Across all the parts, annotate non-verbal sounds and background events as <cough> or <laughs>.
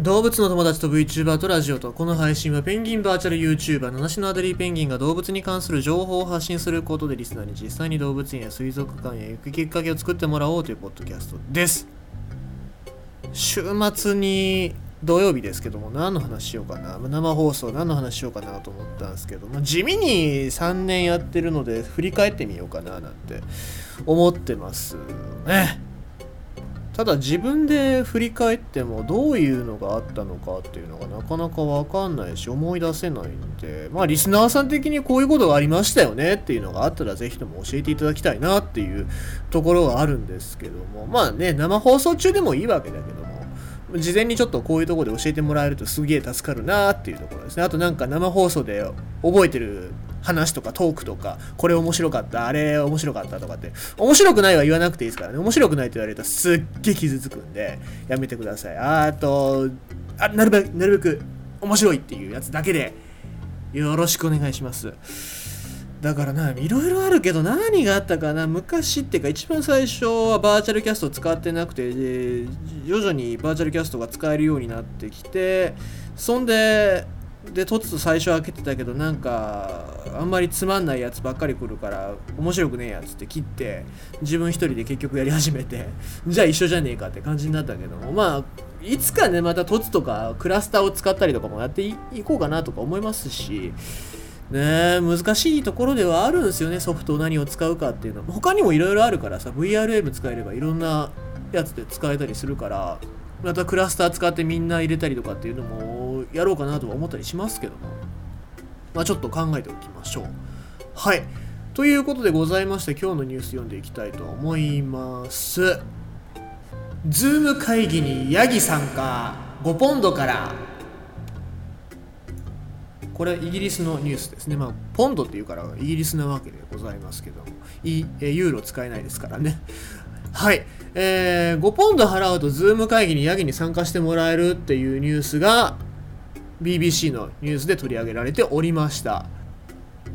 動物の友達と VTuber とラジオとこの配信はペンギンバーチャル YouTuber 七種のアデリーペンギンが動物に関する情報を発信することでリスナーに実際に動物園や水族館へ行くきっかけを作ってもらおうというポッドキャストです週末に土曜日ですけども何の話しようかな生放送何の話しようかなと思ったんですけど、まあ、地味に3年やってるので振り返ってみようかななんて思ってますね。ただ自分で振り返ってもどういうのがあったのかっていうのがなかなかわかんないし思い出せないんでまあリスナーさん的にこういうことがありましたよねっていうのがあったらぜひとも教えていただきたいなっていうところがあるんですけどもまあね生放送中でもいいわけだけども事前にちょっとこういうとこで教えてもらえるとすげえ助かるなっていうところですね。あとなんか生放送で覚えてる話とかトークとか、これ面白かった、あれ面白かったとかって、面白くないは言わなくていいですからね。面白くないと言われたらすっげえ傷つくんで、やめてください。あと、あ、なるべく、なるべく面白いっていうやつだけで、よろしくお願いします。だからな、いろいろあるけど何があったかな昔っていうか一番最初はバーチャルキャスト使ってなくて、徐々にバーチャルキャストが使えるようになってきて、そんで、でとつと最初開けてたけどなんかあんまりつまんないやつばっかり来るから面白くねえやつって切って自分一人で結局やり始めて <laughs> じゃあ一緒じゃねえかって感じになったけどもまあいつかねまた凸とかクラスターを使ったりとかもやっていこうかなとか思いますしね難しいところではあるんですよねソフトを何を使うかっていうの。は他にもいろいろあるからさ VRM 使えればいろんなやつで使えたりするからまたクラスター使ってみんな入れたりとかっていうのもやろうかなとは思ったりしますけども、まあ、ちょっと考えておきましょう。はい。ということでございまして今日のニュース読んでいきたいと思います。 Zoom 会議にヤギ参加5ポンドからこれはイギリスのニュースですね。まあ、ポンドっていうからイギリスなわけでございますけども、ユーロ使えないですからね。はい。えー、5ポンド払うと Zoom 会議にヤギに参加してもらえるっていうニュースが BBC のニュースで取り上げられておりました。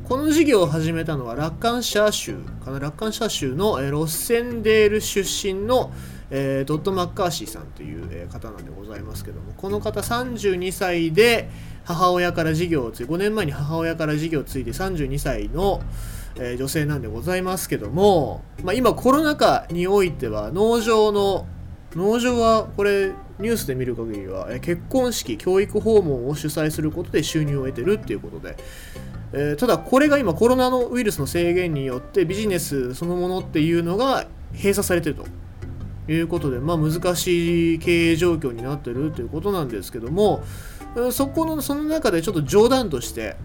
この事業を始めたのはラッカンシャー州かなラッカンシャー州の、えー、ロッセンデール出身の、えー、ドット・マッカーシーさんという、えー、方なんでございますけどもこの方32歳で母親から事業を継い5年前に母親から事業を継いで32歳の、えー、女性なんでございますけども、まあ、今コロナ禍においては農場の農場はこれニュースで見る限りは、え結婚式教育訪問を主催することで収入を得てるっていうことで、えー、ただこれが今コロナのウイルスの制限によってビジネスそのものっていうのが閉鎖されてると。いうことで、まあ、難しい経営状況になってるということなんですけどもそこのその中でちょっと冗談として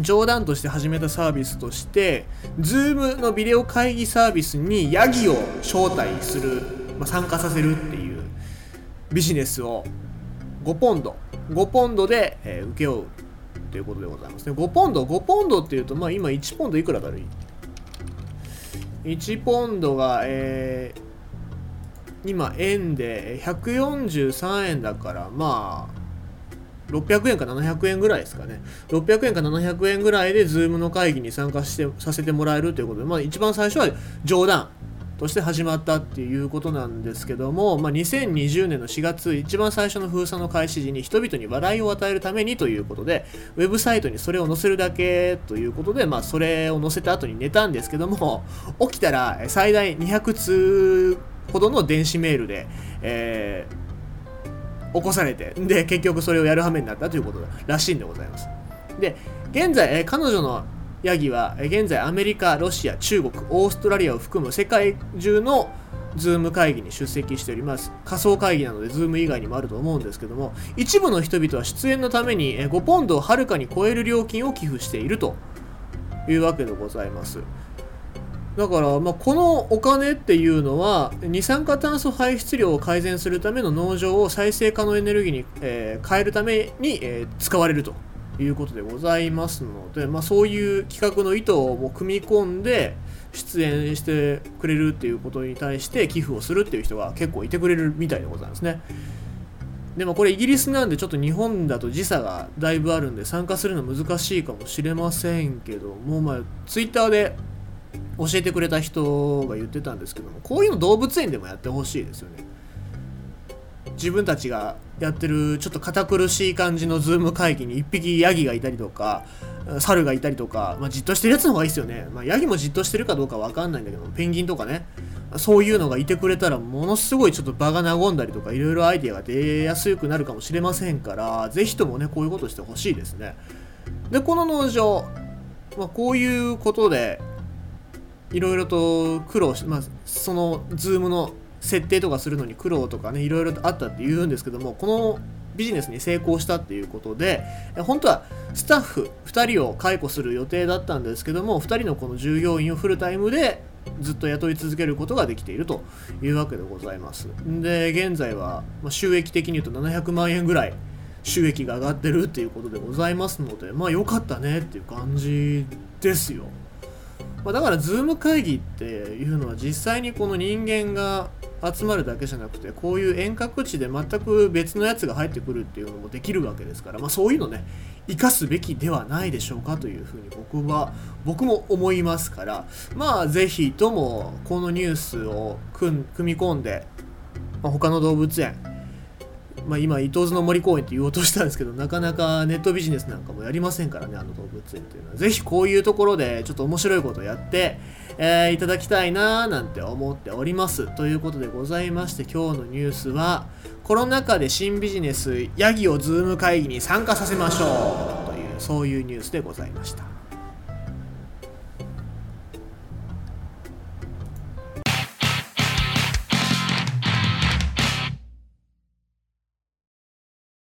冗談として始めたサービスとして Zoom のビデオ会議サービスにヤギを招待する、まあ、参加させるってビジネスを5ポンド。5ポンドで、えー、請け負うということでございます。ね5ポンド5ポンドっていうとまあ今1ポンドいくらだろう？1ポンドが、えー、今円で143円だからまあ600円か700円ぐらいですかね。600円か700円ぐらいで Zoom の会議に参加してさせてもらえるということで、まあ一番最初は冗談。として始まったっていうことなんですけども、まあ、2020年の4月、一番最初の封鎖の開始時に人々に笑いを与えるためにということで、ウェブサイトにそれを載せるだけということで、まあ、それを載せた後に寝たんですけども、<laughs> 起きたら最大200通ほどの電子メールで、えー起こされて、で、結局それをやる羽目になったということらしいんでございます。で、現在、え彼女のヤギは、現在アメリカ、ロシア、中国、オーストラリアを含む世界中の Zoom 会議に出席しております。仮想会議なので、 Zoom 以外にもあると思うんですけども、一部の人々は出演のために5ポンドをはるかに超える料金を寄付しているというわけでございます。だから、まあ、このお金っていうのは二酸化炭素排出量を改善するための農場を再生可能エネルギーに、えー、変えるために、えー、使われるということでございますので、まあ、そういう企画の意図を組み込んで出演してくれるっていうことに対して寄付をするっていう人が結構いてくれるみたいでございますね。でもこれイギリスなんでちょっと日本だと時差がだいぶあるんで参加するの難しいかもしれませんけどもまあツイッターで教えてくれた人が言ってたんですけどもこういうの動物園でもやってほしいですよね自分たちがやってるちょっと堅苦しい感じの Zoom 会議に1匹ヤギがいたりとか猿がいたりとか、まあ、じっとしてるやつの方がいいですよね、まあ、ヤギもじっとしてるかどうかわかんないんだけどペンギンとかね。そういうのがいてくれたらものすごいちょっと場が和んだりとかいろいろアイデアが出やすくなるかもしれませんから是非ともねこういうことしてほしいですね。でこの農場、まあ、こういうことでいろいろと苦労して、まあ、その Zoom の設定とかするのに苦労とかねいろいろあったって言うんですけどもこのビジネスに成功したっていうことで本当はスタッフ2人を解雇する予定だったんですけども2人のこの従業員をフルタイムでずっと雇い続けることができているというわけでございます。で現在は収益的に言うと700万円ぐらい収益が上がってるっていうことでございますのでまあ良かったねっていう感じですよ。まあ、だからズーム会議っていうのは実際にこの人間が集まるだけじゃなくてこういう遠隔地で全く別のやつが入ってくるっていうのもできるわけですから、まあ、そういうのね生かすべきではないでしょうかというふうに僕は僕も思いますからまあ是非ともこのニュースを組み込んで、まあ、他の動物園まあ、今、伊東津の森公園って言おうとしたんですけど、なかなかネットビジネスなんかもやりませんからね、あの動物園っていうのは。ぜひこういうところでちょっと面白いことをやって、えー、いただきたいなーなんて思っております。ということでございまして、今日のニュースは、コロナ禍で新ビジネス、ヤギをズーム会議に参加させましょうという、そういうニュースでございました。